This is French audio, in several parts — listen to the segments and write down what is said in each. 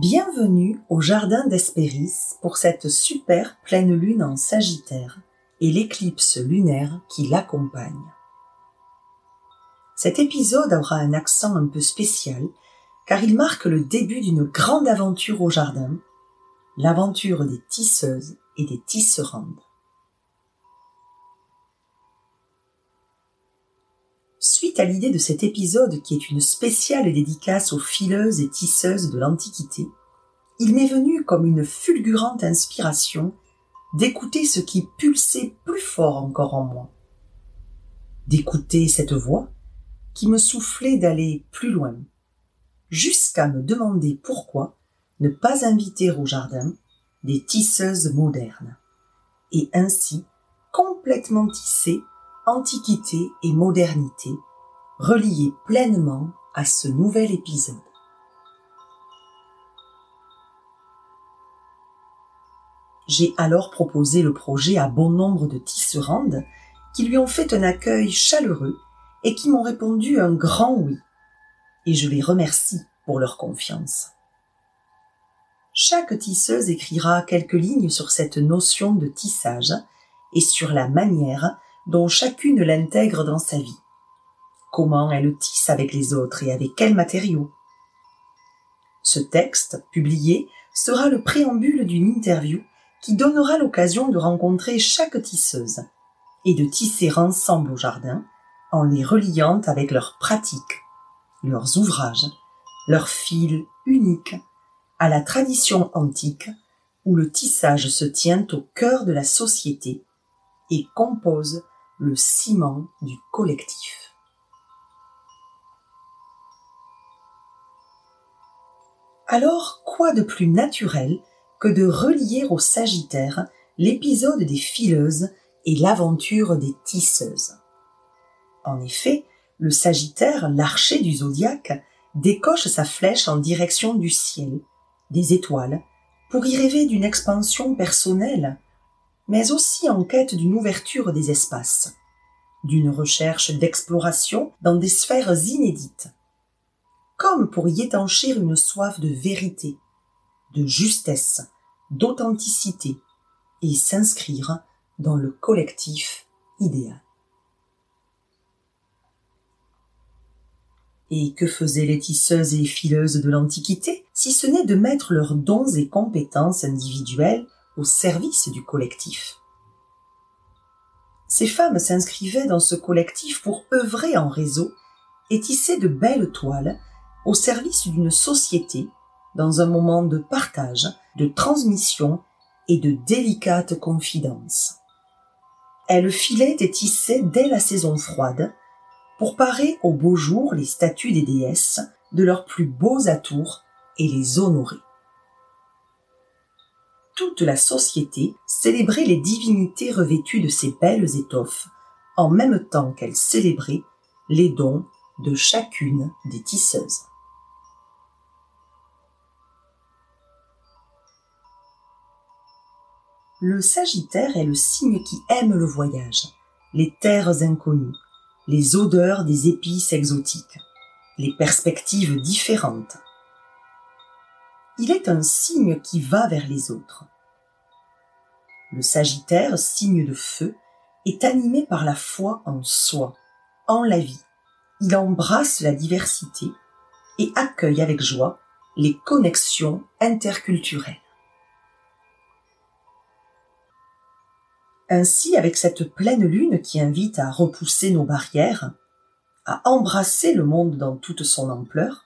Bienvenue au jardin d'Hespéris pour cette super pleine lune en Sagittaire et l'éclipse lunaire qui l'accompagne. Cet épisode aura un accent un peu spécial car il marque le début d'une grande aventure au jardin, l'aventure des tisseuses et des tisserandes. À l'idée de cet épisode qui est une spéciale dédicace aux fileuses et tisseuses de l'Antiquité, il m'est venu comme une fulgurante inspiration d'écouter ce qui pulsait plus fort encore en moi, d'écouter cette voix qui me soufflait d'aller plus loin, jusqu'à me demander pourquoi ne pas inviter au jardin des tisseuses modernes, et ainsi complètement tisser antiquité et modernité, reliées pleinement à ce nouvel épisode. J'ai alors proposé le projet à bon nombre de tisserandes qui lui ont fait un accueil chaleureux et qui m'ont répondu un grand oui. Et je les remercie pour leur confiance. Chaque tisseuse écrira quelques lignes sur cette notion de tissage et sur la manière dont chacune l'intègre dans sa vie. Comment elle tisse avec les autres et avec quels matériaux. Ce texte, publié, sera le préambule d'une interview qui donnera l'occasion de rencontrer chaque tisseuse et de tisser ensemble au jardin en les reliant avec leurs pratiques, leurs ouvrages, leurs fils uniques à la tradition antique où le tissage se tient au cœur de la société et compose le ciment du collectif. Alors, quoi de plus naturel que de relier au Sagittaire l'épisode des fileuses et l'aventure des tisseuses? En effet, le Sagittaire, l'archer du zodiaque, décoche sa flèche en direction du ciel, des étoiles, pour y rêver d'une expansion personnelle, mais aussi en quête d'une ouverture des espaces, d'une recherche d'exploration dans des sphères inédites, comme pour y étancher une soif de vérité, de justesse, d'authenticité, et s'inscrire dans le collectif idéal. Et que faisaient les tisseuses et fileuses de l'Antiquité, si ce n'est de mettre leurs dons et compétences individuelles au service du collectif? Ces femmes s'inscrivaient dans ce collectif pour œuvrer en réseau et tisser de belles toiles au service d'une société dans un moment de partage, de transmission et de délicate confidence. Elles filaient et tissaient dès la saison froide pour parer au beau jour les statues des déesses de leurs plus beaux atours et les honorer toute la société célébrait les divinités revêtues de ces belles étoffes, en même temps qu'elle célébrait les dons de chacune des tisseuses. Le Sagittaire est le signe qui aime le voyage, les terres inconnues, les odeurs des épices exotiques, les perspectives différentes, il est un signe qui va vers les autres. Le Sagittaire, signe de feu, est animé par la foi en soi, en la vie. Il embrasse la diversité et accueille avec joie les connexions interculturelles. Ainsi, avec cette pleine lune qui invite à repousser nos barrières, à embrasser le monde dans toute son ampleur,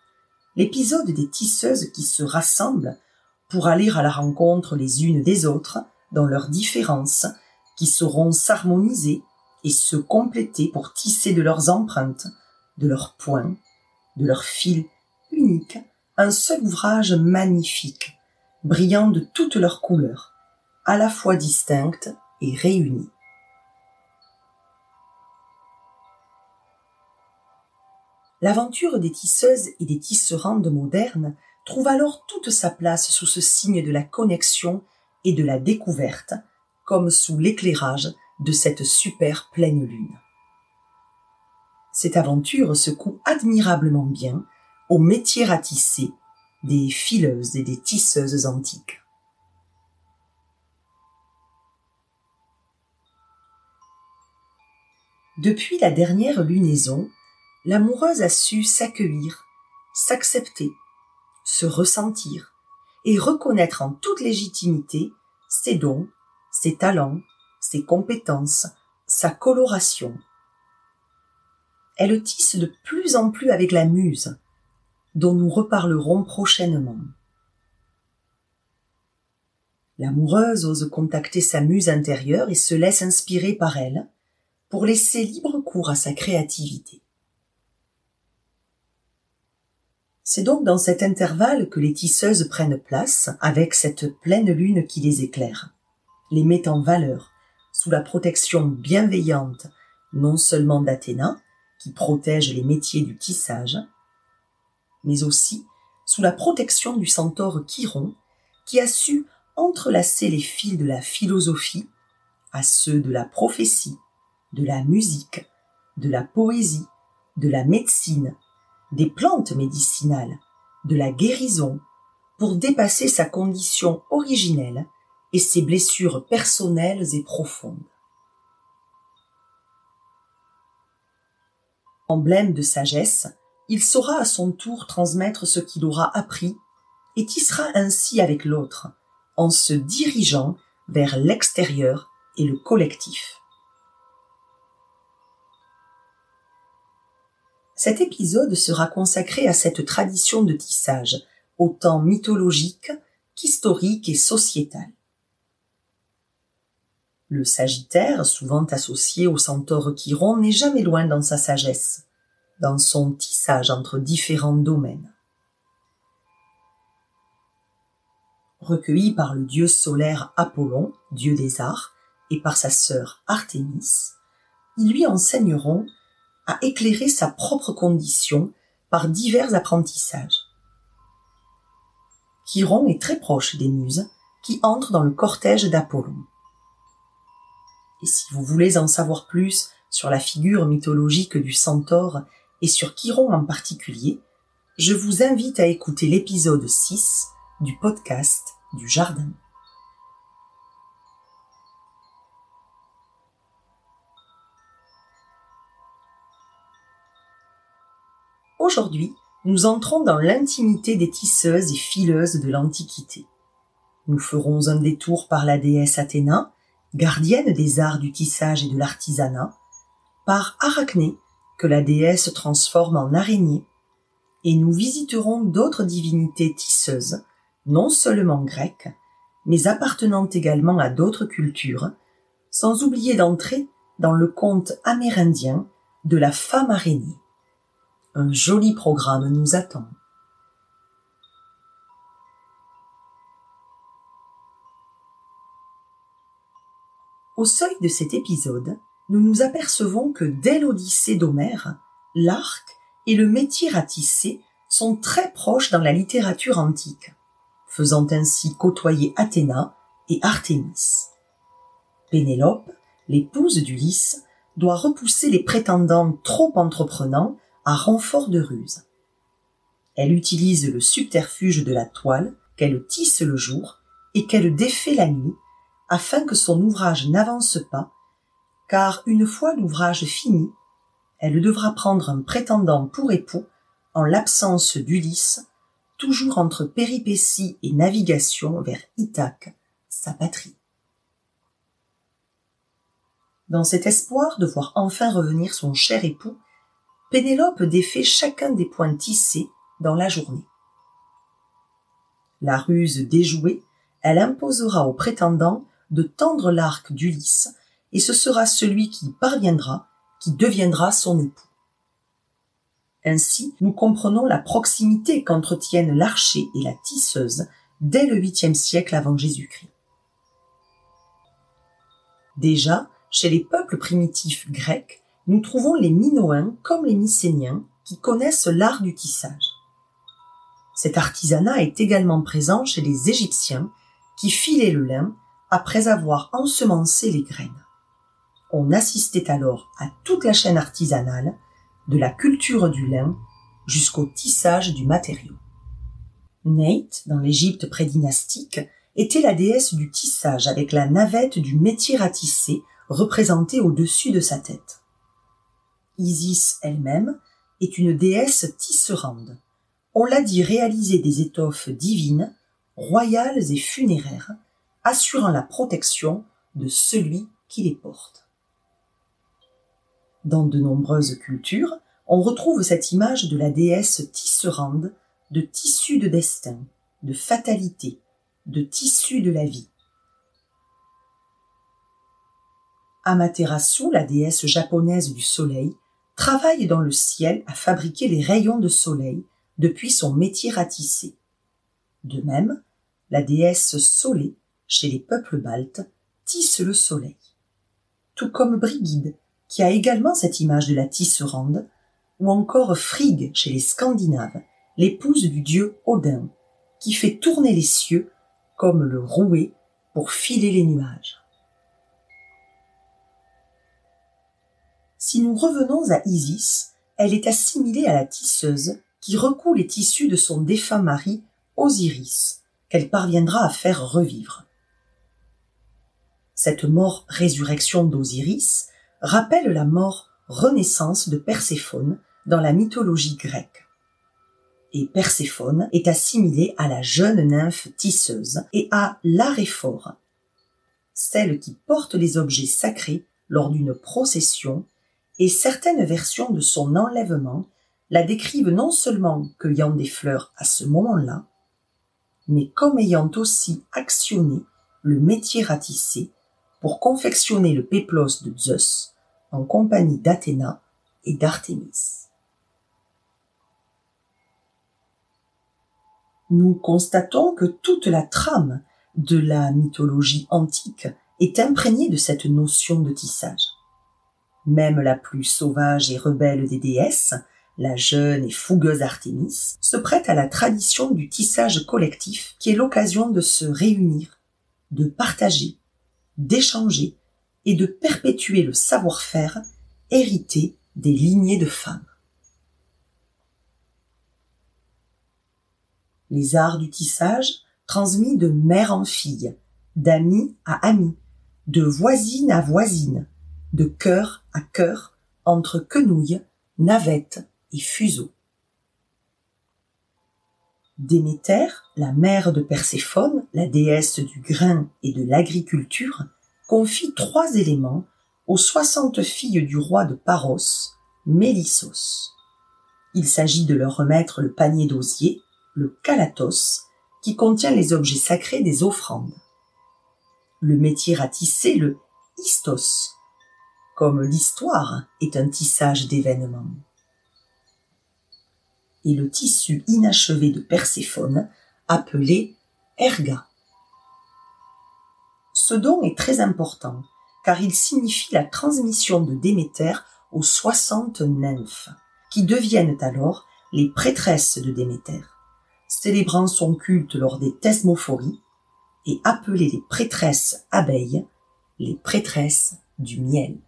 l'épisode des tisseuses qui se rassemblent pour aller à la rencontre les unes des autres dans leurs différences, qui sauront s'harmoniser et se compléter pour tisser de leurs empreintes, de leurs points, de leurs fils uniques, un seul ouvrage magnifique, brillant de toutes leurs couleurs, à la fois distinctes L'aventure des tisseuses et des tisserandes modernes trouve alors toute sa place sous ce signe de la connexion et de la découverte, comme sous l'éclairage de cette super pleine lune. Cette aventure se coud admirablement bien au métier à tisser des fileuses et des tisseuses antiques. Depuis la dernière lunaison, l'amoureuse a su s'accueillir, s'accepter, se ressentir et reconnaître en toute légitimité ses dons, ses talents, ses compétences, sa coloration. Elle tisse de plus en plus avec la muse, dont nous reparlerons prochainement. L'amoureuse ose contacter sa muse intérieure et se laisse inspirer par elle pour laisser libre cours à sa créativité. C'est donc dans cet intervalle que les tisseuses prennent place avec cette pleine lune qui les éclaire, les met en valeur, sous la protection bienveillante non seulement d'Athéna, qui protège les métiers du tissage, mais aussi sous la protection du centaure Chiron, qui a su entrelacer les fils de la philosophie à ceux de la prophétie, de la musique, de la poésie, de la médecine, des plantes médicinales, de la guérison, pour dépasser sa condition originelle et ses blessures personnelles et profondes. Emblème de sagesse, il saura à son tour transmettre ce qu'il aura appris et tissera ainsi avec l'autre, en se dirigeant vers l'extérieur et le collectif. Cet épisode sera consacré à cette tradition de tissage, autant mythologique qu'historique et sociétale. Le Sagittaire, souvent associé au centaure Chiron, n'est jamais loin dans sa sagesse, dans son tissage entre différents domaines. Recueilli par le dieu solaire Apollon, dieu des arts, et par sa sœur Artémis, ils lui enseigneront à éclairer sa propre condition par divers apprentissages. Chiron est très proche des muses qui entrent dans le cortège d'Apollon. Et si vous voulez en savoir plus sur la figure mythologique du centaure et sur Chiron en particulier, je vous invite à écouter l'épisode 6 du podcast du jardin. Aujourd'hui, nous entrons dans l'intimité des tisseuses et fileuses de l'Antiquité. Nous ferons un détour par la déesse Athéna, gardienne des arts du tissage et de l'artisanat, par Arachné, que la déesse transforme en araignée, et nous visiterons d'autres divinités tisseuses, non seulement grecques, mais appartenant également à d'autres cultures, sans oublier d'entrer dans le conte amérindien de la femme araignée. Un joli programme nous attend. Au seuil de cet épisode, nous nous apercevons que dès l'Odyssée d'Homère, l'arc et le métier à tisser sont très proches dans la littérature antique, faisant ainsi côtoyer Athéna et Artémis. Pénélope, l'épouse d'Ulysse, doit repousser les prétendants trop entreprenants à renfort de ruse. Elle utilise le subterfuge de la toile qu'elle tisse le jour et qu'elle défait la nuit afin que son ouvrage n'avance pas, car une fois l'ouvrage fini, elle devra prendre un prétendant pour époux en l'absence d'Ulysse, toujours entre péripéties et navigation vers Ithaque, sa patrie. Dans cet espoir de voir enfin revenir son cher époux, Pénélope défait chacun des points tissés dans la journée. La ruse déjouée, elle imposera au prétendant de tendre l'arc d'Ulysse, et ce sera celui qui parviendra qui deviendra son époux. Ainsi, nous comprenons la proximité qu'entretiennent l'archer et la tisseuse dès le huitième siècle avant Jésus-Christ. Déjà, chez les peuples primitifs grecs, nous trouvons les Minoens comme les Mycéniens qui connaissent l'art du tissage. Cet artisanat est également présent chez les Égyptiens qui filaient le lin après avoir ensemencé les graines. On assistait alors à toute la chaîne artisanale, de la culture du lin jusqu'au tissage du matériau. Nate, dans l'Égypte prédynastique, était la déesse du tissage avec la navette du métier à tisser représentée au-dessus de sa tête. Isis elle-même est une déesse tisserande. On l'a dit réaliser des étoffes divines, royales et funéraires, assurant la protection de celui qui les porte. Dans de nombreuses cultures, on retrouve cette image de la déesse tisserande, de tissu de destin, de fatalité, de tissu de la vie. Amaterasu, la déesse japonaise du soleil, travaille dans le ciel à fabriquer les rayons de soleil depuis son métier tisser. De même, la déesse Solé, chez les peuples baltes, tisse le soleil. Tout comme Brigide, qui a également cette image de la tisserande, ou encore Frigg chez les Scandinaves, l'épouse du dieu Odin, qui fait tourner les cieux comme le rouet pour filer les nuages. Si nous revenons à Isis, elle est assimilée à la tisseuse qui recoue les tissus de son défunt mari, Osiris, qu'elle parviendra à faire revivre. Cette mort-résurrection d'Osiris rappelle la mort-renaissance de Perséphone dans la mythologie grecque. Et Perséphone est assimilée à la jeune nymphe tisseuse et à l'aréphore, celle qui porte les objets sacrés lors d'une procession et certaines versions de son enlèvement la décrivent non seulement cueillant des fleurs à ce moment-là, mais comme ayant aussi actionné le métier ratissé pour confectionner le péplos de Zeus en compagnie d'Athéna et d'Artémis. Nous constatons que toute la trame de la mythologie antique est imprégnée de cette notion de tissage. Même la plus sauvage et rebelle des déesses, la jeune et fougueuse Artémis, se prête à la tradition du tissage collectif qui est l'occasion de se réunir, de partager, d'échanger et de perpétuer le savoir-faire hérité des lignées de femmes. Les arts du tissage, transmis de mère en fille, d'ami à ami, de voisine à voisine, de cœur à cœur, entre quenouilles, navettes et fuseaux. Déméter, la mère de Perséphone, la déesse du grain et de l'agriculture, confie trois éléments aux soixante filles du roi de Paros, Mélissos. Il s'agit de leur remettre le panier d'osier, le calatos, qui contient les objets sacrés des offrandes. Le métier à tisser, le istos, comme l'histoire est un tissage d'événements. Et le tissu inachevé de Perséphone, appelé erga. Ce don est très important, car il signifie la transmission de Déméter aux soixante nymphes, qui deviennent alors les prêtresses de Déméter, célébrant son culte lors des thesmophories, et appelées les prêtresses abeilles, les prêtresses du miel.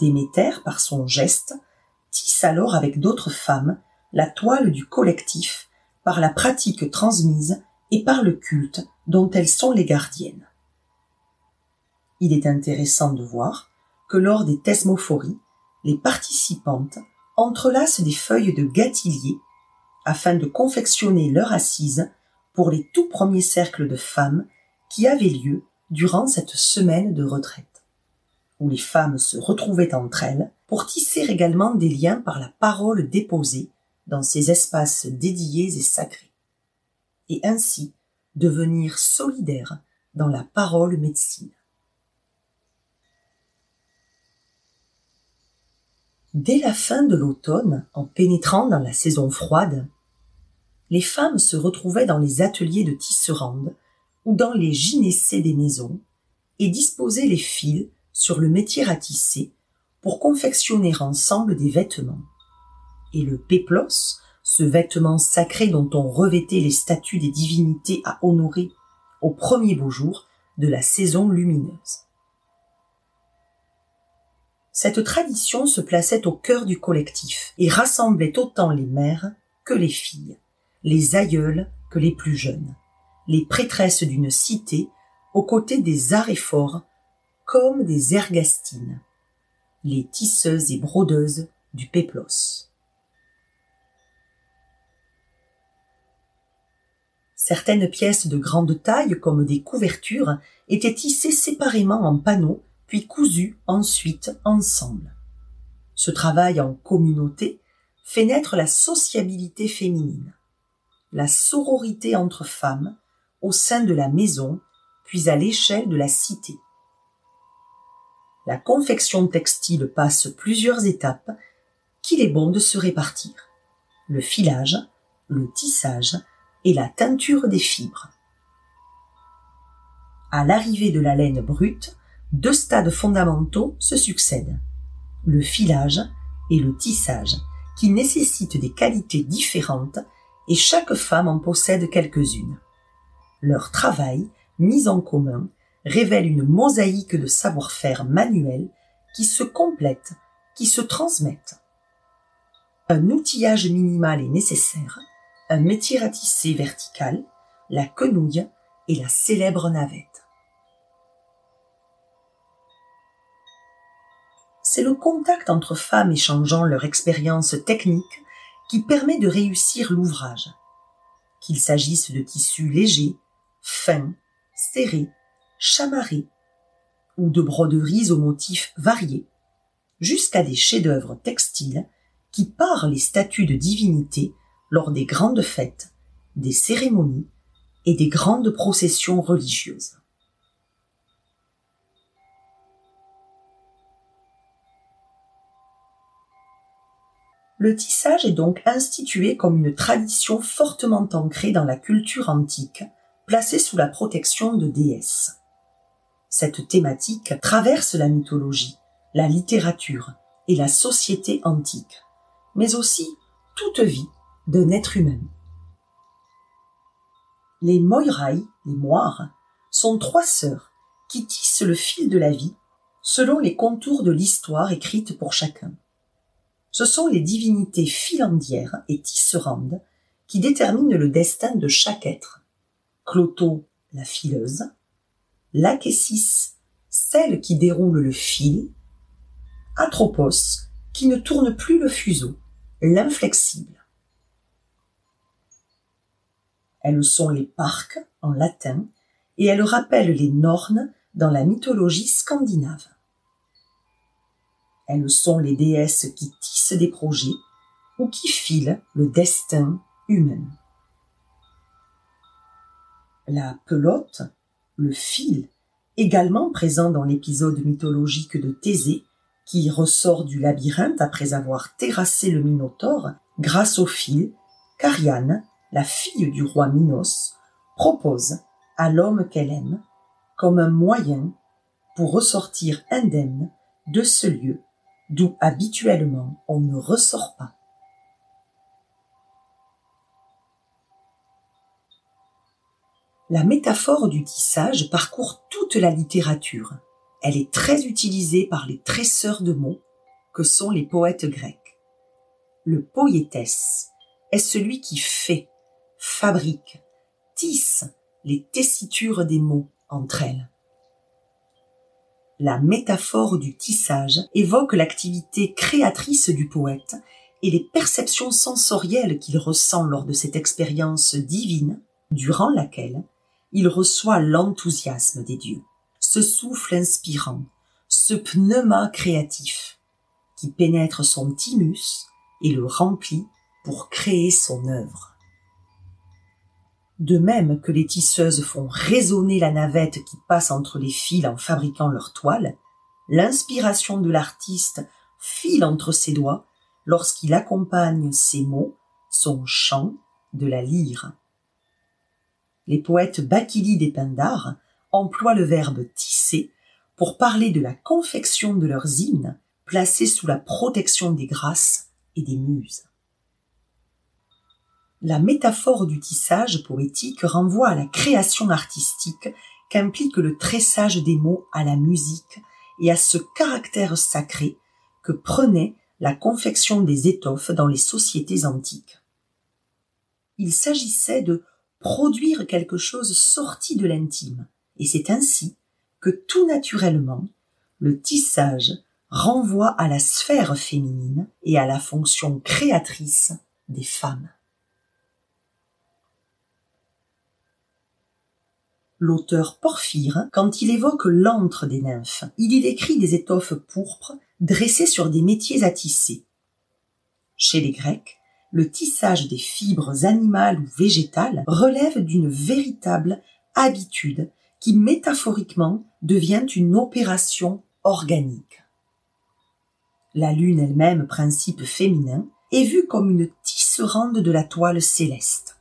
Déméter, par son geste, tisse alors avec d'autres femmes la toile du collectif par la pratique transmise et par le culte dont elles sont les gardiennes. Il est intéressant de voir que lors des thesmophories, les participantes entrelacent des feuilles de gâtillier afin de confectionner leur assise pour les tout premiers cercles de femmes qui avaient lieu durant cette semaine de retraite où les femmes se retrouvaient entre elles pour tisser également des liens par la parole déposée dans ces espaces dédiés et sacrés, et ainsi devenir solidaires dans la parole médecine. Dès la fin de l'automne, en pénétrant dans la saison froide, les femmes se retrouvaient dans les ateliers de tisserandes ou dans les gynécées des maisons et disposaient les fils sur le métier à tisser pour confectionner ensemble des vêtements. Et le péplos, ce vêtement sacré dont on revêtait les statues des divinités à honorer au premier beau jour de la saison lumineuse. Cette tradition se plaçait au cœur du collectif et rassemblait autant les mères que les filles, les aïeules que les plus jeunes, les prêtresses d'une cité aux côtés des arts forts comme des ergastines, les tisseuses et brodeuses du péplos. Certaines pièces de grande taille, comme des couvertures, étaient tissées séparément en panneaux, puis cousues ensuite ensemble. Ce travail en communauté fait naître la sociabilité féminine, la sororité entre femmes, au sein de la maison, puis à l'échelle de la cité. La confection textile passe plusieurs étapes qu'il est bon de se répartir. Le filage, le tissage, et la teinture des fibres. À l'arrivée de la laine brute, deux stades fondamentaux se succèdent. Le filage et le tissage, qui nécessitent des qualités différentes et chaque femme en possède quelques-unes. Leur travail, mis en commun, révèle une mosaïque de savoir-faire manuel qui se complètent, qui se transmettent. Un outillage minimal est nécessaire, un métier à tisser vertical, la quenouille et la célèbre navette. C'est le contact entre femmes échangeant leur expérience technique qui permet de réussir l'ouvrage. Qu'il s'agisse de tissus légers, fins, serrés, chamarrés, ou de broderies aux motifs variés, jusqu'à des chefs-d'œuvre textiles qui, par les statuts de divinité, lors des grandes fêtes, des cérémonies et des grandes processions religieuses. Le tissage est donc institué comme une tradition fortement ancrée dans la culture antique, placée sous la protection de déesses. Cette thématique traverse la mythologie, la littérature et la société antique, mais aussi toute vie d'un être humain. Les Moirai, les moires, sont trois sœurs qui tissent le fil de la vie selon les contours de l'histoire écrite pour chacun. Ce sont les divinités filandières et tisserandes qui déterminent le destin de chaque être. Cloto, la fileuse, Lacessis, celle qui déroule le fil, Atropos, qui ne tourne plus le fuseau, l'inflexible. Elles sont les parques en latin et elles rappellent les nornes dans la mythologie scandinave. Elles sont les déesses qui tissent des projets ou qui filent le destin humain. La pelote, le fil, également présent dans l'épisode mythologique de Thésée, qui ressort du labyrinthe après avoir terrassé le Minotaure grâce au fil qu'Ariane la fille du roi Minos, propose à l'homme qu'elle aime comme un moyen pour ressortir indemne de ce lieu d'où habituellement on ne ressort pas. La métaphore du tissage parcourt toute la littérature. Elle est très utilisée par les tresseurs de mots que sont les poètes grecs. Le poétesse est celui qui fait, fabrique, tisse les tessitures des mots entre elles. La métaphore du tissage évoque l'activité créatrice du poète et les perceptions sensorielles qu'il ressent lors de cette expérience divine durant laquelle il reçoit l'enthousiasme des dieux, ce souffle inspirant, ce pneuma créatif qui pénètre son thymus et le remplit pour créer son œuvre. De même que les tisseuses font résonner la navette qui passe entre les fils en fabriquant leur toile, l'inspiration de l'artiste file entre ses doigts lorsqu'il accompagne ses mots, son chant, de la lyre. Les poètes Bakili et Pindar emploient le verbe tisser pour parler de la confection de leurs hymnes placés sous la protection des grâces et des muses. La métaphore du tissage poétique renvoie à la création artistique qu'implique le tressage des mots à la musique et à ce caractère sacré que prenait la confection des étoffes dans les sociétés antiques. Il s'agissait de produire quelque chose sorti de l'intime, et c'est ainsi que tout naturellement, le tissage renvoie à la sphère féminine et à la fonction créatrice des femmes. L'auteur Porphyre, quand il évoque l'antre des nymphes, il y décrit des étoffes pourpres dressées sur des métiers à tisser. Chez les Grecs, le tissage des fibres animales ou végétales relève d'une véritable habitude qui métaphoriquement devient une opération organique. La lune elle-même, principe féminin, est vue comme une tisserande de la toile céleste.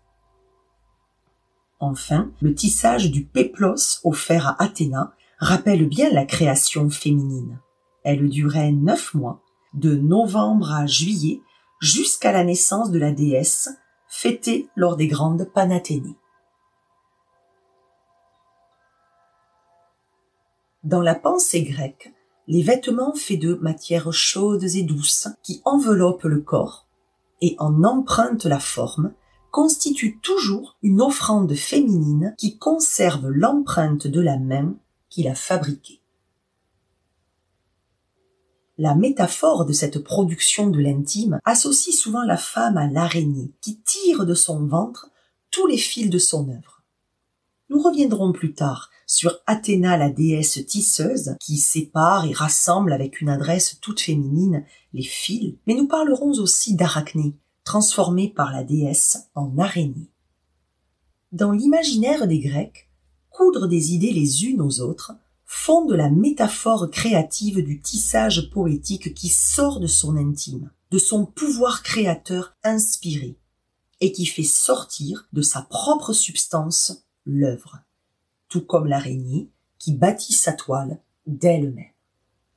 Enfin, le tissage du péplos offert à Athéna rappelle bien la création féminine. Elle durait neuf mois, de novembre à juillet, jusqu'à la naissance de la déesse, fêtée lors des grandes Panathénées. Dans la pensée grecque, les vêtements faits de matières chaudes et douces qui enveloppent le corps et en empruntent la forme constituent toujours une offrande féminine qui conserve l'empreinte de la main qui l'a fabriquée. La métaphore de cette production de l'intime associe souvent la femme à l'araignée qui tire de son ventre tous les fils de son œuvre. Nous reviendrons plus tard sur Athéna la déesse tisseuse qui sépare et rassemble avec une adresse toute féminine les fils, mais nous parlerons aussi d'Arachné, transformée par la déesse en araignée. Dans l'imaginaire des Grecs, coudre des idées les unes aux autres fonde la métaphore créative du tissage poétique qui sort de son intime, de son pouvoir créateur inspiré, et qui fait sortir de sa propre substance l'œuvre, tout comme l'araignée qui bâtit sa toile d'elle-même.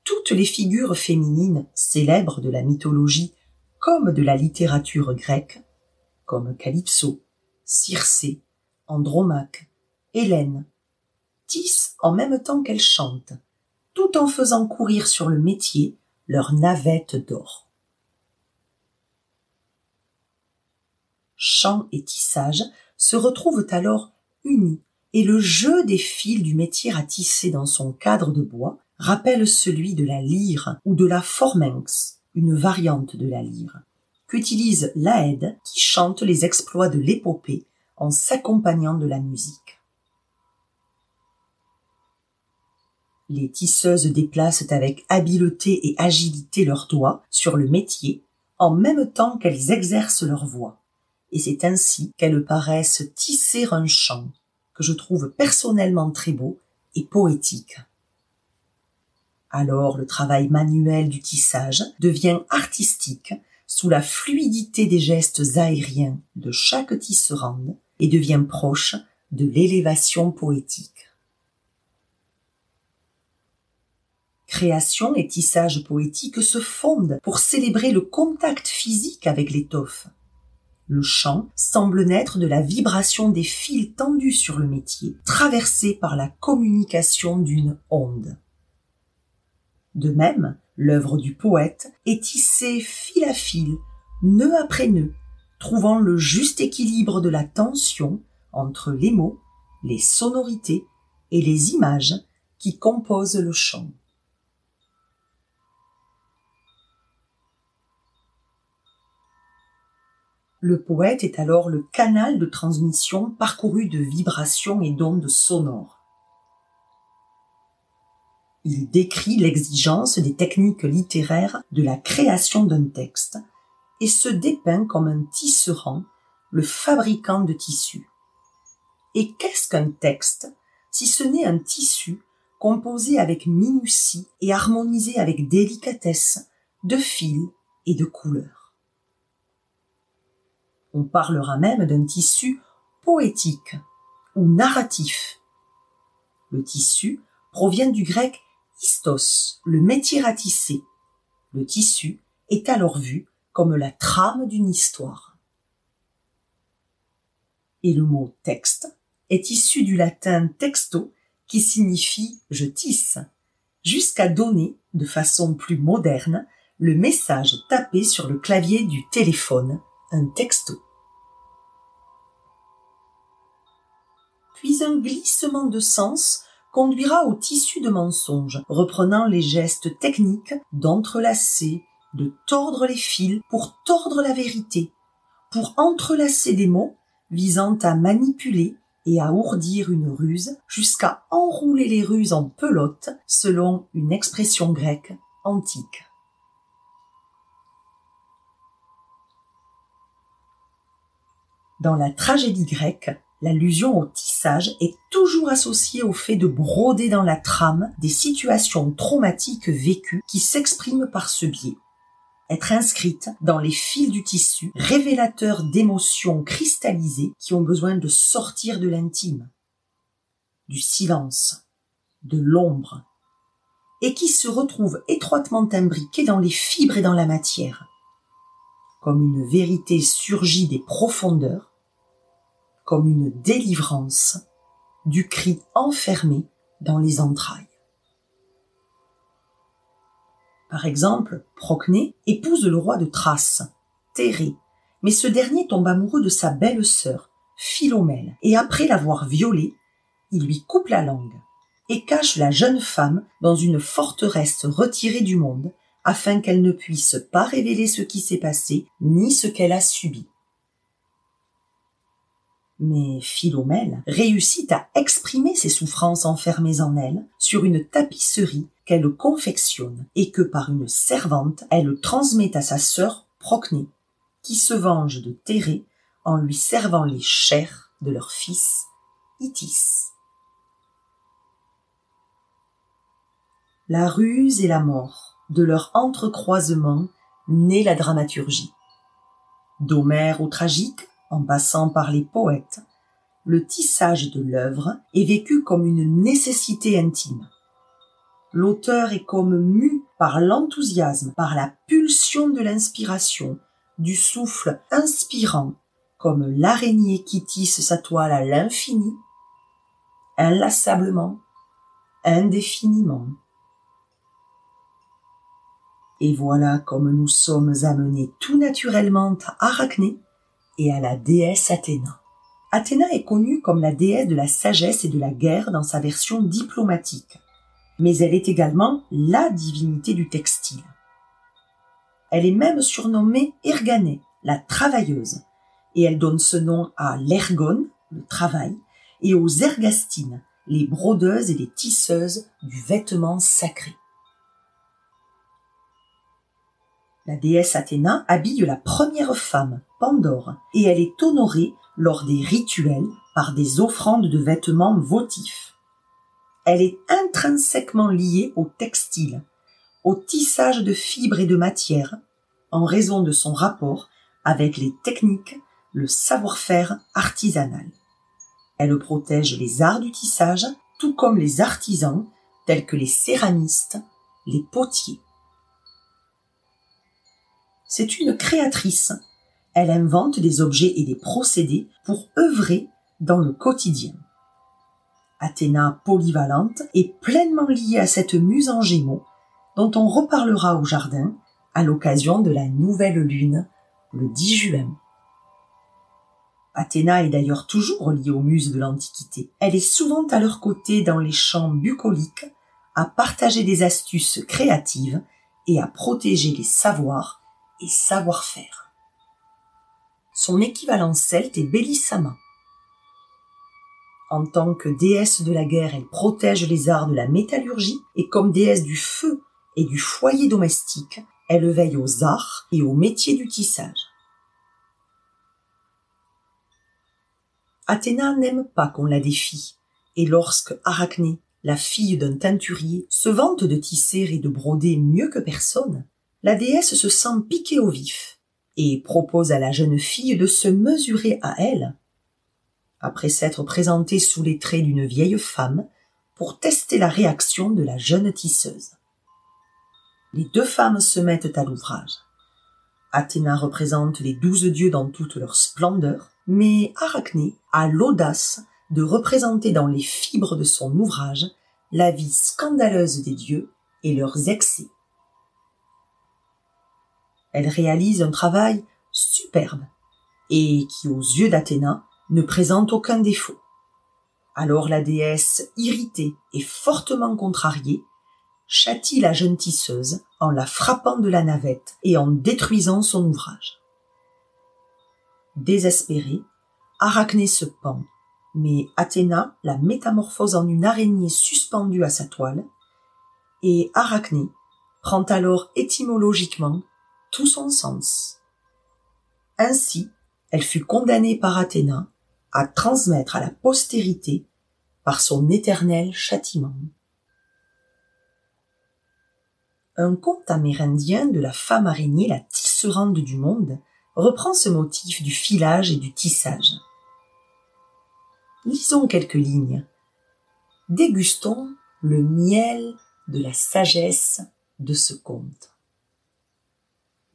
Toutes les figures féminines célèbres de la mythologie comme de la littérature grecque, comme Calypso, Circé, Andromaque, Hélène, tissent en même temps qu'elles chantent, tout en faisant courir sur le métier leur navette d'or. Chant et tissage se retrouvent alors unis et le jeu des fils du métier à tisser dans son cadre de bois rappelle celui de la lyre ou de la forminx, une variante de la lyre, qu'utilise l'Aède qui chante les exploits de l'épopée en s'accompagnant de la musique. Les tisseuses déplacent avec habileté et agilité leurs doigts sur le métier en même temps qu'elles exercent leur voix, et c'est ainsi qu'elles paraissent tisser un chant que je trouve personnellement très beau et poétique. Alors le travail manuel du tissage devient artistique sous la fluidité des gestes aériens de chaque tisserande et devient proche de l'élévation poétique. Création et tissage poétique se fondent pour célébrer le contact physique avec l'étoffe. Le chant semble naître de la vibration des fils tendus sur le métier, traversés par la communication d'une onde. De même, l'œuvre du poète est tissée fil à fil, nœud après nœud, trouvant le juste équilibre de la tension entre les mots, les sonorités et les images qui composent le chant. Le poète est alors le canal de transmission parcouru de vibrations et d'ondes sonores. Il décrit l'exigence des techniques littéraires de la création d'un texte et se dépeint comme un tisserand, le fabricant de tissus. Et qu'est-ce qu'un texte si ce n'est un tissu composé avec minutie et harmonisé avec délicatesse de fils et de couleurs on parlera même d'un tissu poétique ou narratif. Le tissu provient du grec istos, le métier à tisser. Le tissu est alors vu comme la trame d'une histoire. Et le mot texte est issu du latin texto qui signifie je tisse, jusqu'à donner, de façon plus moderne, le message tapé sur le clavier du téléphone, un texto. Puis un glissement de sens conduira au tissu de mensonge, reprenant les gestes techniques d'entrelacer, de tordre les fils pour tordre la vérité, pour entrelacer des mots visant à manipuler et à ourdir une ruse jusqu'à enrouler les ruses en pelote selon une expression grecque antique. Dans la tragédie grecque, l'allusion au tissage est toujours associée au fait de broder dans la trame des situations traumatiques vécues qui s'expriment par ce biais. Être inscrite dans les fils du tissu, révélateur d'émotions cristallisées qui ont besoin de sortir de l'intime, du silence, de l'ombre, et qui se retrouvent étroitement imbriquées dans les fibres et dans la matière, comme une vérité surgit des profondeurs, comme une délivrance du cri enfermé dans les entrailles. Par exemple, Procné épouse le roi de Thrace, Thérée, mais ce dernier tombe amoureux de sa belle-sœur, Philomèle, et après l'avoir violée, il lui coupe la langue et cache la jeune femme dans une forteresse retirée du monde afin qu'elle ne puisse pas révéler ce qui s'est passé ni ce qu'elle a subi. Mais Philomèle réussit à exprimer ses souffrances enfermées en elle sur une tapisserie qu'elle confectionne et que par une servante elle transmet à sa sœur Procné, qui se venge de Thérée en lui servant les chairs de leur fils Itis. La ruse et la mort, de leur entrecroisement naît la dramaturgie. D'Homère au tragique, en passant par les poètes, le tissage de l'œuvre est vécu comme une nécessité intime. L'auteur est comme mu par l'enthousiasme, par la pulsion de l'inspiration, du souffle inspirant, comme l'araignée qui tisse sa toile à l'infini, inlassablement, indéfiniment. Et voilà comme nous sommes amenés tout naturellement à Arachné, et à la déesse Athéna. Athéna est connue comme la déesse de la sagesse et de la guerre dans sa version diplomatique, mais elle est également la divinité du textile. Elle est même surnommée Erganée, la travailleuse, et elle donne ce nom à l'ergone, le travail, et aux ergastines, les brodeuses et les tisseuses du vêtement sacré. La déesse Athéna habille la première femme, Pandore, et elle est honorée lors des rituels par des offrandes de vêtements votifs. Elle est intrinsèquement liée au textile, au tissage de fibres et de matières, en raison de son rapport avec les techniques, le savoir-faire artisanal. Elle protège les arts du tissage, tout comme les artisans, tels que les céramistes, les potiers. C'est une créatrice. Elle invente des objets et des procédés pour œuvrer dans le quotidien. Athéna polyvalente est pleinement liée à cette muse en gémeaux dont on reparlera au jardin à l'occasion de la nouvelle lune le 10 juin. Athéna est d'ailleurs toujours liée aux muses de l'Antiquité. Elle est souvent à leur côté dans les champs bucoliques, à partager des astuces créatives et à protéger les savoirs et savoir-faire. Son équivalent celte est Bellissama. En tant que déesse de la guerre, elle protège les arts de la métallurgie et comme déesse du feu et du foyer domestique, elle veille aux arts et aux métiers du tissage. Athéna n'aime pas qu'on la défie, et lorsque Arachné, la fille d'un teinturier, se vante de tisser et de broder mieux que personne, la déesse se sent piquée au vif et propose à la jeune fille de se mesurer à elle, après s'être présentée sous les traits d'une vieille femme, pour tester la réaction de la jeune tisseuse. Les deux femmes se mettent à l'ouvrage. Athéna représente les douze dieux dans toute leur splendeur, mais Arachné a l'audace de représenter dans les fibres de son ouvrage la vie scandaleuse des dieux et leurs excès. Elle réalise un travail superbe et qui, aux yeux d'Athéna, ne présente aucun défaut. Alors la déesse, irritée et fortement contrariée, châtie la jeune tisseuse en la frappant de la navette et en détruisant son ouvrage. Désespérée, Arachné se pend, mais Athéna la métamorphose en une araignée suspendue à sa toile, et Arachné prend alors étymologiquement tout son sens. Ainsi, elle fut condamnée par Athéna à transmettre à la postérité par son éternel châtiment. Un conte amérindien de la femme araignée la tisserande du monde reprend ce motif du filage et du tissage. Lisons quelques lignes. Dégustons le miel de la sagesse de ce conte.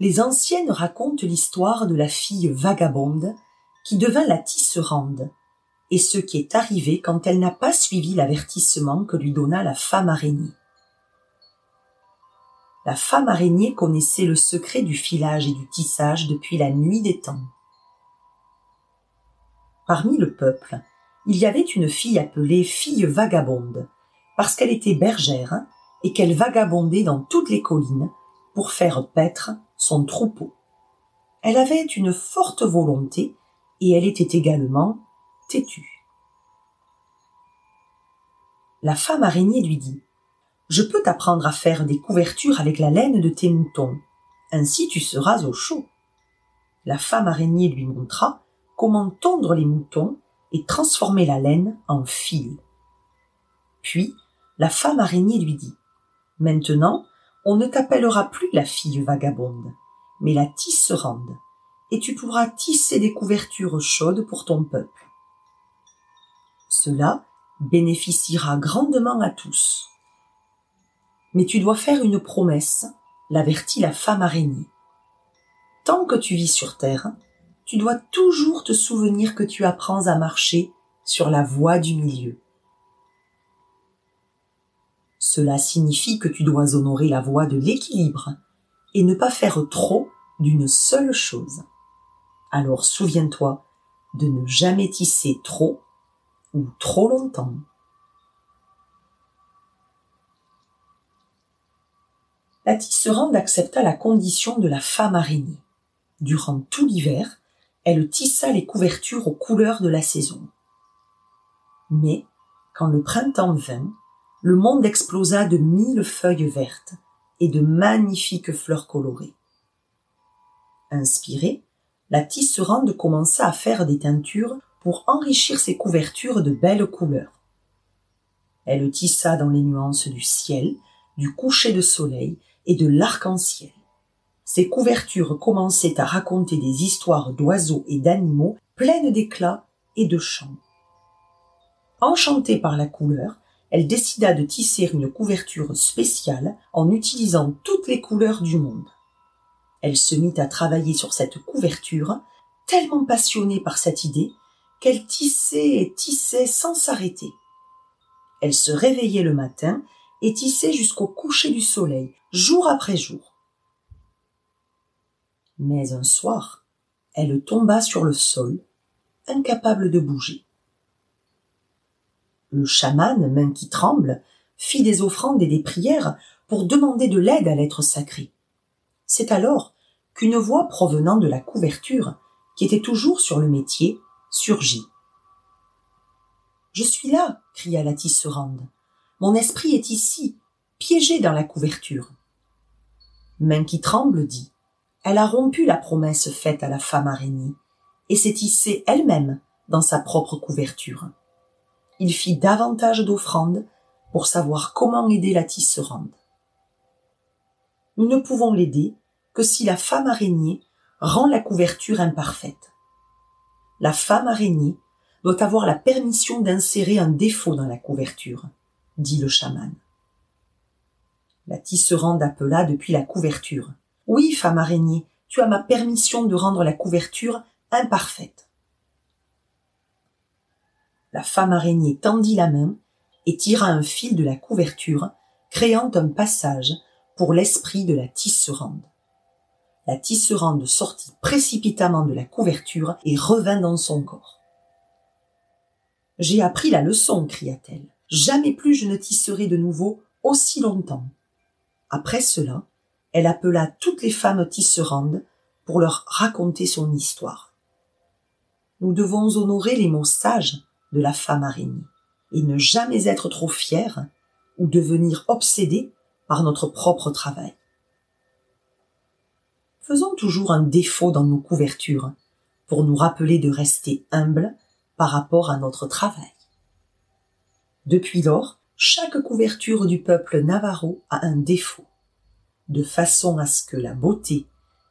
Les anciennes racontent l'histoire de la fille vagabonde qui devint la tisserande, et ce qui est arrivé quand elle n'a pas suivi l'avertissement que lui donna la femme araignée. La femme araignée connaissait le secret du filage et du tissage depuis la nuit des temps. Parmi le peuple, il y avait une fille appelée fille vagabonde, parce qu'elle était bergère et qu'elle vagabondait dans toutes les collines pour faire paître son troupeau. Elle avait une forte volonté et elle était également têtue. La femme araignée lui dit Je peux t'apprendre à faire des couvertures avec la laine de tes moutons. Ainsi tu seras au chaud. La femme araignée lui montra comment tondre les moutons et transformer la laine en fil. Puis la femme araignée lui dit Maintenant, on ne t'appellera plus la fille vagabonde, mais la tisserande, et tu pourras tisser des couvertures chaudes pour ton peuple. Cela bénéficiera grandement à tous. Mais tu dois faire une promesse, l'avertit la femme araignée. Tant que tu vis sur terre, tu dois toujours te souvenir que tu apprends à marcher sur la voie du milieu. Cela signifie que tu dois honorer la voie de l'équilibre et ne pas faire trop d'une seule chose. Alors souviens-toi de ne jamais tisser trop ou trop longtemps. La tisserande accepta la condition de la femme araignée. Durant tout l'hiver, elle tissa les couvertures aux couleurs de la saison. Mais, quand le printemps vint, le monde explosa de mille feuilles vertes et de magnifiques fleurs colorées. Inspirée, la tisserande commença à faire des teintures pour enrichir ses couvertures de belles couleurs. Elle tissa dans les nuances du ciel, du coucher de soleil et de l'arc-en-ciel. Ses couvertures commençaient à raconter des histoires d'oiseaux et d'animaux pleines d'éclats et de chants. Enchantée par la couleur, elle décida de tisser une couverture spéciale en utilisant toutes les couleurs du monde. Elle se mit à travailler sur cette couverture, tellement passionnée par cette idée qu'elle tissait et tissait sans s'arrêter. Elle se réveillait le matin et tissait jusqu'au coucher du soleil, jour après jour. Mais un soir, elle tomba sur le sol, incapable de bouger. Le chaman, main qui tremble, fit des offrandes et des prières pour demander de l'aide à l'être sacré. C'est alors qu'une voix provenant de la couverture, qui était toujours sur le métier, surgit. Je suis là, cria la tisserande. Mon esprit est ici, piégé dans la couverture. Main qui tremble dit. Elle a rompu la promesse faite à la femme araignée, et s'est tissée elle-même dans sa propre couverture il fit davantage d'offrandes pour savoir comment aider la tisserande. Nous ne pouvons l'aider que si la femme araignée rend la couverture imparfaite. La femme araignée doit avoir la permission d'insérer un défaut dans la couverture, dit le chaman. La tisserande appela depuis la couverture. Oui, femme araignée, tu as ma permission de rendre la couverture imparfaite la femme araignée tendit la main et tira un fil de la couverture, créant un passage pour l'esprit de la tisserande. La tisserande sortit précipitamment de la couverture et revint dans son corps. J'ai appris la leçon, cria-t-elle. Jamais plus je ne tisserai de nouveau aussi longtemps. Après cela, elle appela toutes les femmes tisserandes pour leur raconter son histoire. Nous devons honorer les mots sages de la femme araignée et ne jamais être trop fiers ou devenir obsédés par notre propre travail. Faisons toujours un défaut dans nos couvertures pour nous rappeler de rester humbles par rapport à notre travail. Depuis lors, chaque couverture du peuple navarro a un défaut, de façon à ce que la beauté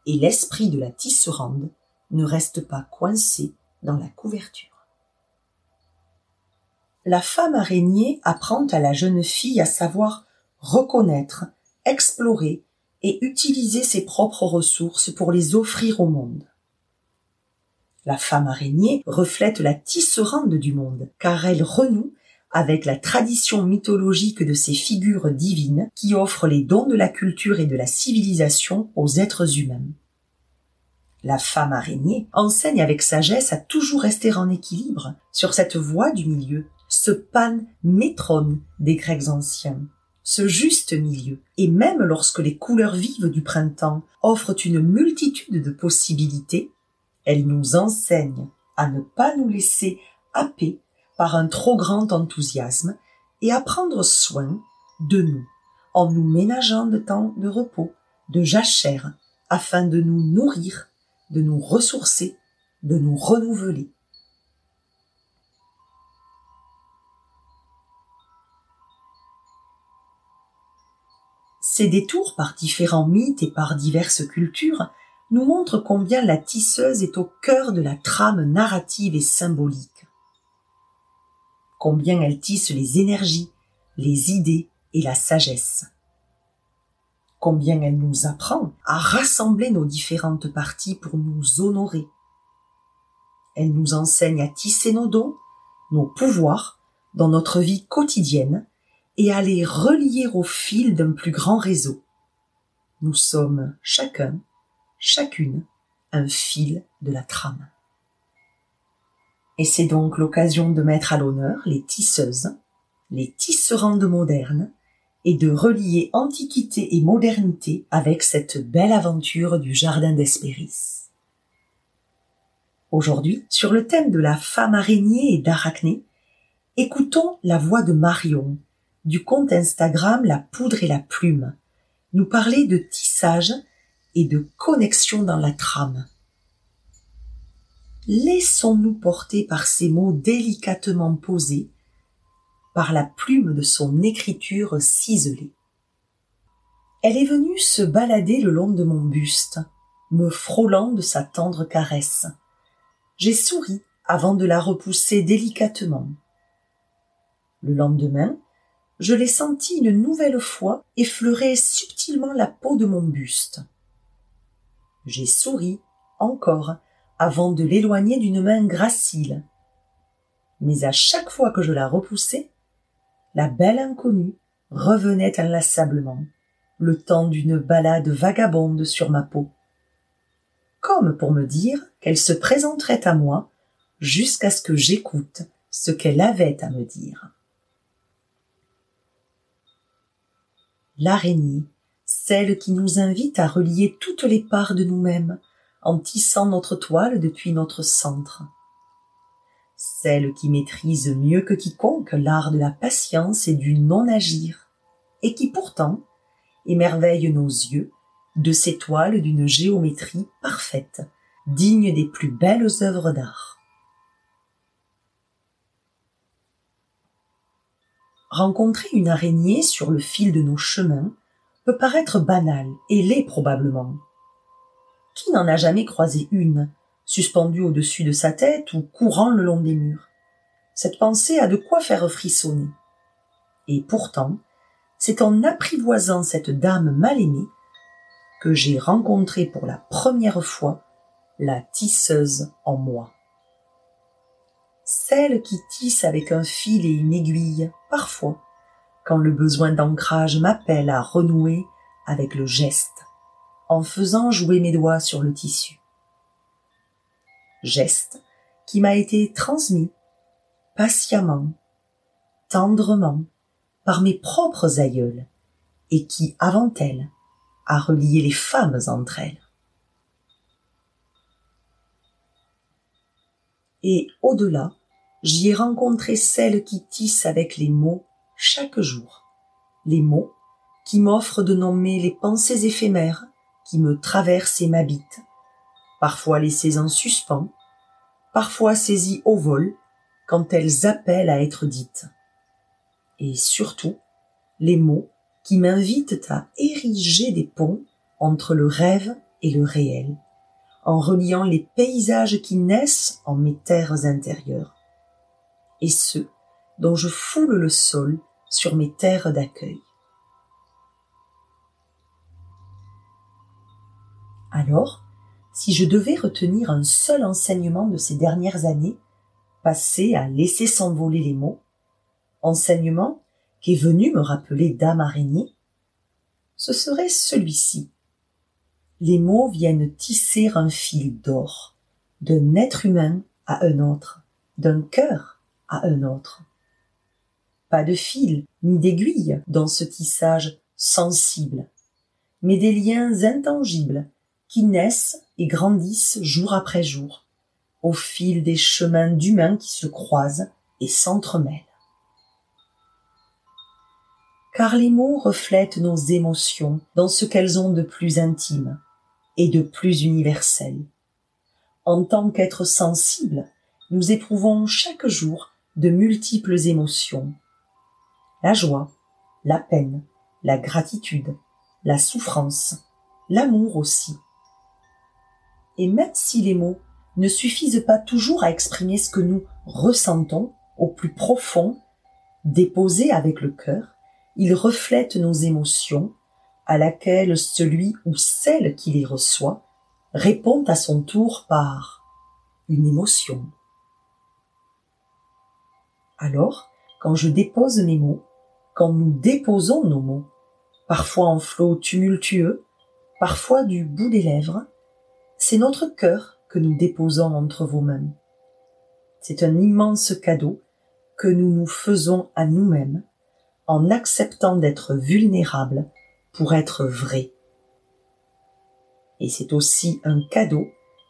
et l'esprit de la tisserande ne restent pas coincés dans la couverture. La femme araignée apprend à la jeune fille à savoir reconnaître, explorer et utiliser ses propres ressources pour les offrir au monde. La femme araignée reflète la tisserande du monde, car elle renoue avec la tradition mythologique de ces figures divines qui offrent les dons de la culture et de la civilisation aux êtres humains. La femme araignée enseigne avec sagesse à toujours rester en équilibre sur cette voie du milieu, ce pan métrone des Grecs anciens, ce juste milieu. Et même lorsque les couleurs vives du printemps offrent une multitude de possibilités, elle nous enseigne à ne pas nous laisser happer par un trop grand enthousiasme et à prendre soin de nous en nous ménageant de temps de repos, de jachère, afin de nous nourrir, de nous ressourcer, de nous renouveler. Ces détours par différents mythes et par diverses cultures nous montrent combien la tisseuse est au cœur de la trame narrative et symbolique combien elle tisse les énergies, les idées et la sagesse. Combien elle nous apprend à rassembler nos différentes parties pour nous honorer. Elle nous enseigne à tisser nos dons, nos pouvoirs dans notre vie quotidienne et à les relier au fil d'un plus grand réseau. Nous sommes chacun, chacune, un fil de la trame. Et c'est donc l'occasion de mettre à l'honneur les tisseuses, les tisserandes modernes, et de relier antiquité et modernité avec cette belle aventure du jardin d'Hespéris. Aujourd'hui, sur le thème de la femme araignée et d'arachné, écoutons la voix de Marion, du compte Instagram La Poudre et la Plume, nous parler de tissage et de connexion dans la trame. Laissons-nous porter par ces mots délicatement posés, par la plume de son écriture ciselée. Elle est venue se balader le long de mon buste, me frôlant de sa tendre caresse. J'ai souri avant de la repousser délicatement. Le lendemain, je l'ai sentie une nouvelle fois effleurer subtilement la peau de mon buste. J'ai souri encore avant de l'éloigner d'une main gracile. Mais à chaque fois que je la repoussais, la belle inconnue revenait inlassablement, le temps d'une balade vagabonde sur ma peau, comme pour me dire qu'elle se présenterait à moi jusqu'à ce que j'écoute ce qu'elle avait à me dire. L'araignée, celle qui nous invite à relier toutes les parts de nous-mêmes, en tissant notre toile depuis notre centre. Celle qui maîtrise mieux que quiconque l'art de la patience et du non-agir, et qui pourtant émerveille nos yeux de ces toiles d'une géométrie parfaite, digne des plus belles œuvres d'art. Rencontrer une araignée sur le fil de nos chemins peut paraître banal, et l'est probablement. Qui n'en a jamais croisé une, suspendue au-dessus de sa tête ou courant le long des murs? Cette pensée a de quoi faire frissonner. Et pourtant, c'est en apprivoisant cette dame mal aimée que j'ai rencontré pour la première fois la tisseuse en moi. Celle qui tisse avec un fil et une aiguille, parfois, quand le besoin d'ancrage m'appelle à renouer avec le geste en faisant jouer mes doigts sur le tissu. Geste qui m'a été transmis patiemment, tendrement, par mes propres aïeules, et qui, avant elles, a relié les femmes entre elles. Et au-delà, j'y ai rencontré celles qui tissent avec les mots chaque jour, les mots qui m'offrent de nommer les pensées éphémères qui me traversent et m'habitent, parfois laissées en suspens, parfois saisies au vol quand elles appellent à être dites. Et surtout, les mots qui m'invitent à ériger des ponts entre le rêve et le réel, en reliant les paysages qui naissent en mes terres intérieures, et ceux dont je foule le sol sur mes terres d'accueil. Alors, si je devais retenir un seul enseignement de ces dernières années, passé à laisser s'envoler les mots, enseignement qui est venu me rappeler Dame Araignée, ce serait celui-ci. Les mots viennent tisser un fil d'or, d'un être humain à un autre, d'un cœur à un autre. Pas de fil ni d'aiguille dans ce tissage sensible, mais des liens intangibles qui naissent et grandissent jour après jour, au fil des chemins d'humains qui se croisent et s'entremêlent car les mots reflètent nos émotions dans ce qu'elles ont de plus intime et de plus universel. En tant qu'êtres sensibles, nous éprouvons chaque jour de multiples émotions. La joie, la peine, la gratitude, la souffrance, l'amour aussi. Et même si les mots ne suffisent pas toujours à exprimer ce que nous ressentons au plus profond, déposés avec le cœur, il reflète nos émotions, à laquelle celui ou celle qui les reçoit répond à son tour par une émotion. Alors, quand je dépose mes mots, quand nous déposons nos mots, parfois en flots tumultueux, parfois du bout des lèvres, c'est notre cœur que nous déposons entre vos mains. C'est un immense cadeau que nous nous faisons à nous-mêmes en acceptant d'être vulnérable pour être vrai. Et c'est aussi un cadeau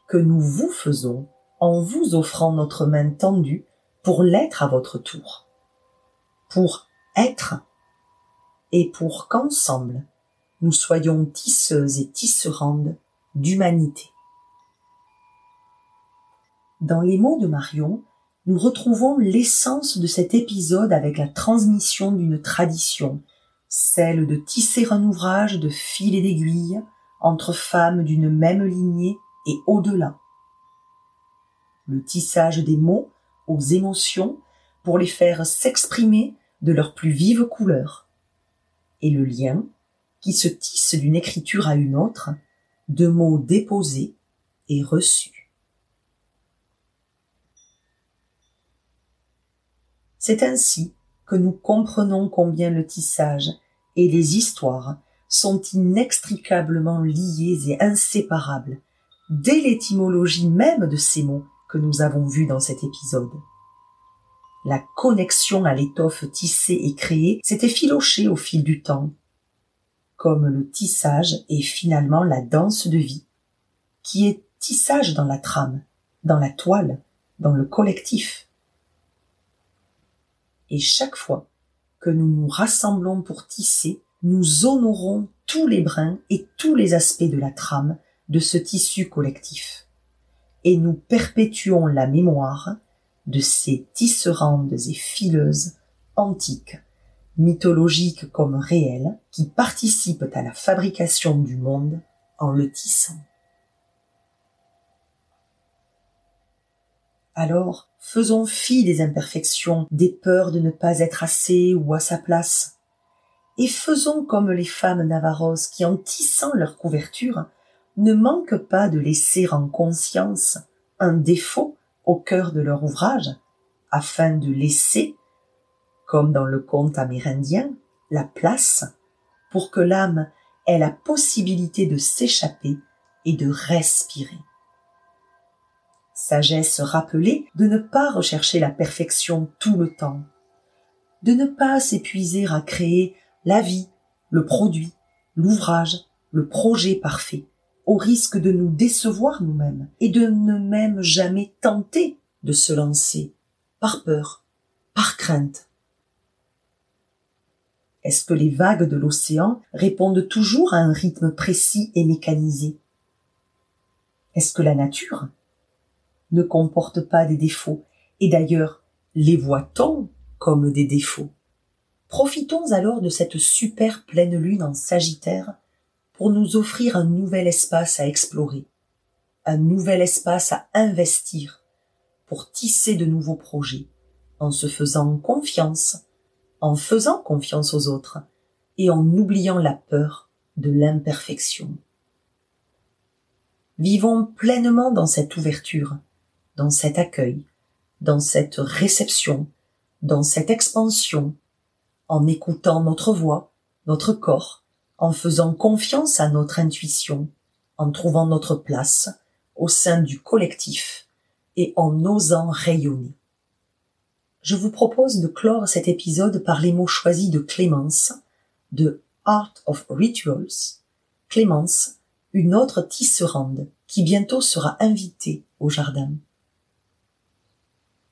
que nous vous faisons en vous offrant notre main tendue pour l'être à votre tour, pour être et pour qu'ensemble nous soyons tisseuses et tisserandes d'humanité. Dans les mots de Marion, nous retrouvons l'essence de cet épisode avec la transmission d'une tradition, celle de tisser un ouvrage de fil et d'aiguille entre femmes d'une même lignée et au-delà. Le tissage des mots aux émotions pour les faire s'exprimer de leurs plus vives couleurs. Et le lien qui se tisse d'une écriture à une autre, de mots déposés et reçus. C'est ainsi que nous comprenons combien le tissage et les histoires sont inextricablement liés et inséparables, dès l'étymologie même de ces mots que nous avons vus dans cet épisode. La connexion à l'étoffe tissée et créée s'était filochée au fil du temps, comme le tissage est finalement la danse de vie, qui est tissage dans la trame, dans la toile, dans le collectif et chaque fois que nous nous rassemblons pour tisser, nous honorons tous les brins et tous les aspects de la trame de ce tissu collectif. Et nous perpétuons la mémoire de ces tisserandes et fileuses antiques, mythologiques comme réelles, qui participent à la fabrication du monde en le tissant. Alors, faisons fi des imperfections, des peurs de ne pas être assez ou à sa place. Et faisons comme les femmes navarros qui, en tissant leur couverture, ne manquent pas de laisser en conscience un défaut au cœur de leur ouvrage, afin de laisser, comme dans le conte amérindien, la place pour que l'âme est la possibilité de s'échapper et de respirer. Sagesse rappeler de ne pas rechercher la perfection tout le temps, de ne pas s'épuiser à créer la vie, le produit, l'ouvrage, le projet parfait, au risque de nous décevoir nous-mêmes et de ne même jamais tenter de se lancer, par peur, par crainte. Est-ce que les vagues de l'océan répondent toujours à un rythme précis et mécanisé? Est-ce que la nature ne comporte pas des défauts? Et d'ailleurs, les voit-on comme des défauts? Profitons alors de cette super pleine lune en Sagittaire pour nous offrir un nouvel espace à explorer, un nouvel espace à investir, pour tisser de nouveaux projets, en se faisant confiance, en faisant confiance aux autres, et en oubliant la peur de l'imperfection. Vivons pleinement dans cette ouverture, dans cet accueil, dans cette réception, dans cette expansion, en écoutant notre voix, notre corps, en faisant confiance à notre intuition, en trouvant notre place au sein du collectif et en osant rayonner. Je vous propose de clore cet épisode par les mots choisis de Clémence, de Art of Rituals. Clémence, une autre tisserande, qui bientôt sera invitée au jardin.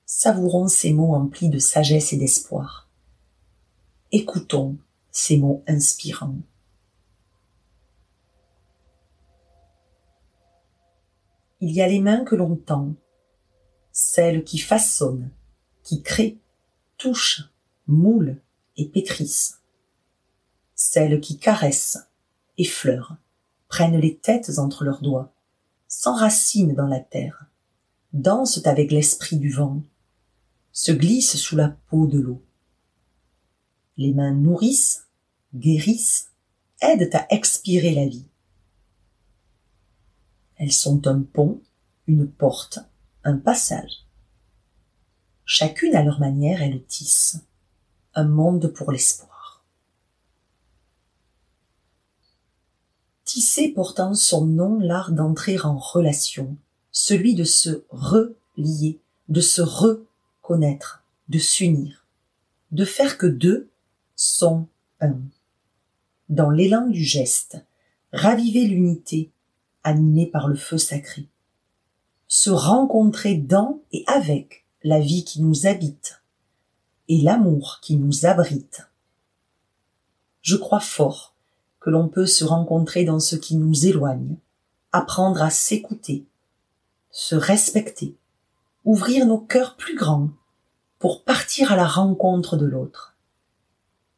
Savourons ces mots emplis de sagesse et d'espoir. Écoutons ces mots inspirants. Il y a les mains que l'on tend, celles qui façonnent, qui créent, touchent, moulent et pétrissent, celles qui caressent, effleurent, prennent les têtes entre leurs doigts, s'enracinent dans la terre, dansent avec l'esprit du vent, se glissent sous la peau de l'eau les mains nourrissent, guérissent, aident à expirer la vie. Elles sont un pont, une porte, un passage. Chacune à leur manière, elles tissent un monde pour l'espoir. Tisser portant son nom l'art d'entrer en relation, celui de se relier, de se reconnaître, de s'unir, de faire que deux sont un. Dans l'élan du geste, raviver l'unité, animée par le feu sacré. Se rencontrer dans et avec la vie qui nous habite et l'amour qui nous abrite. Je crois fort que l'on peut se rencontrer dans ce qui nous éloigne, apprendre à s'écouter, se respecter, ouvrir nos cœurs plus grands pour partir à la rencontre de l'autre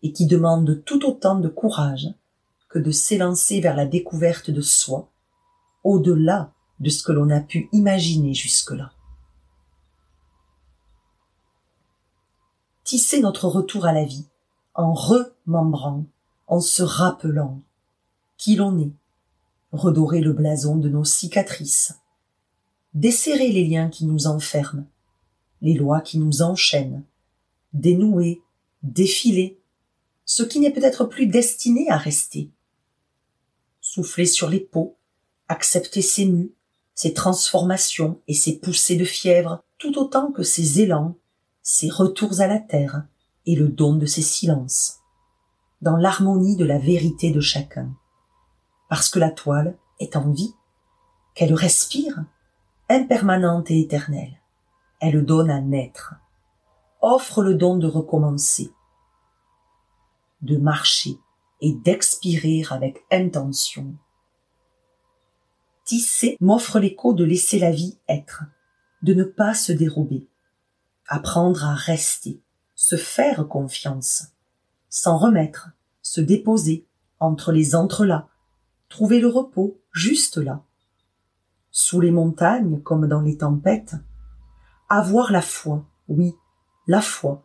et qui demande tout autant de courage que de s'élancer vers la découverte de soi, au-delà de ce que l'on a pu imaginer jusque-là. Tisser notre retour à la vie en remembrant, en se rappelant qui l'on est, redorer le blason de nos cicatrices, desserrer les liens qui nous enferment, les lois qui nous enchaînent, dénouer, défiler, ce qui n'est peut-être plus destiné à rester. Souffler sur les peaux, accepter ses mues, ses transformations et ses poussées de fièvre, tout autant que ses élans, ses retours à la terre et le don de ses silences, dans l'harmonie de la vérité de chacun. Parce que la toile est en vie, qu'elle respire, impermanente et éternelle. Elle donne à naître, offre le don de recommencer, de marcher et d'expirer avec intention. Tisser m'offre l'écho de laisser la vie être, de ne pas se dérober, apprendre à rester, se faire confiance, s'en remettre, se déposer entre les entrelacs, trouver le repos juste là. Sous les montagnes comme dans les tempêtes, avoir la foi, oui, la foi,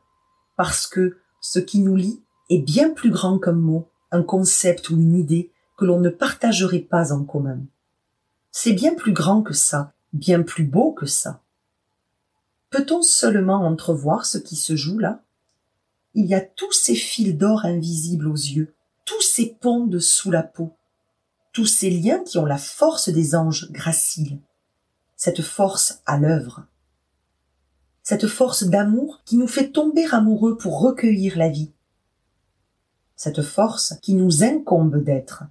parce que ce qui nous lie est bien plus grand qu'un mot, un concept ou une idée que l'on ne partagerait pas en commun. C'est bien plus grand que ça, bien plus beau que ça. Peut-on seulement entrevoir ce qui se joue là? Il y a tous ces fils d'or invisibles aux yeux tous ces ponts de sous la peau, tous ces liens qui ont la force des anges graciles, cette force à l'œuvre, cette force d'amour qui nous fait tomber amoureux pour recueillir la vie, cette force qui nous incombe d'être,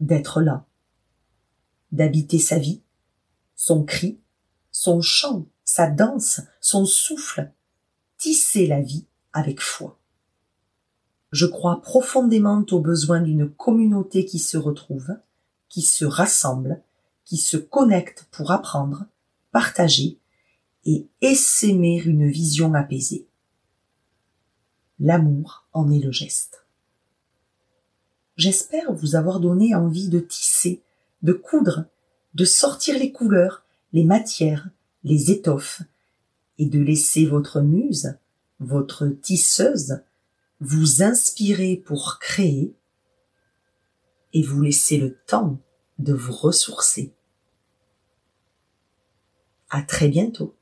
d'être là, d'habiter sa vie, son cri, son chant, sa danse, son souffle, tisser la vie avec foi. Je crois profondément au besoin d'une communauté qui se retrouve, qui se rassemble, qui se connecte pour apprendre, partager et essaimer une vision apaisée. L'amour en est le geste. J'espère vous avoir donné envie de tisser, de coudre, de sortir les couleurs, les matières, les étoffes, et de laisser votre muse, votre tisseuse, vous inspirer pour créer, et vous laisser le temps de vous ressourcer. À très bientôt.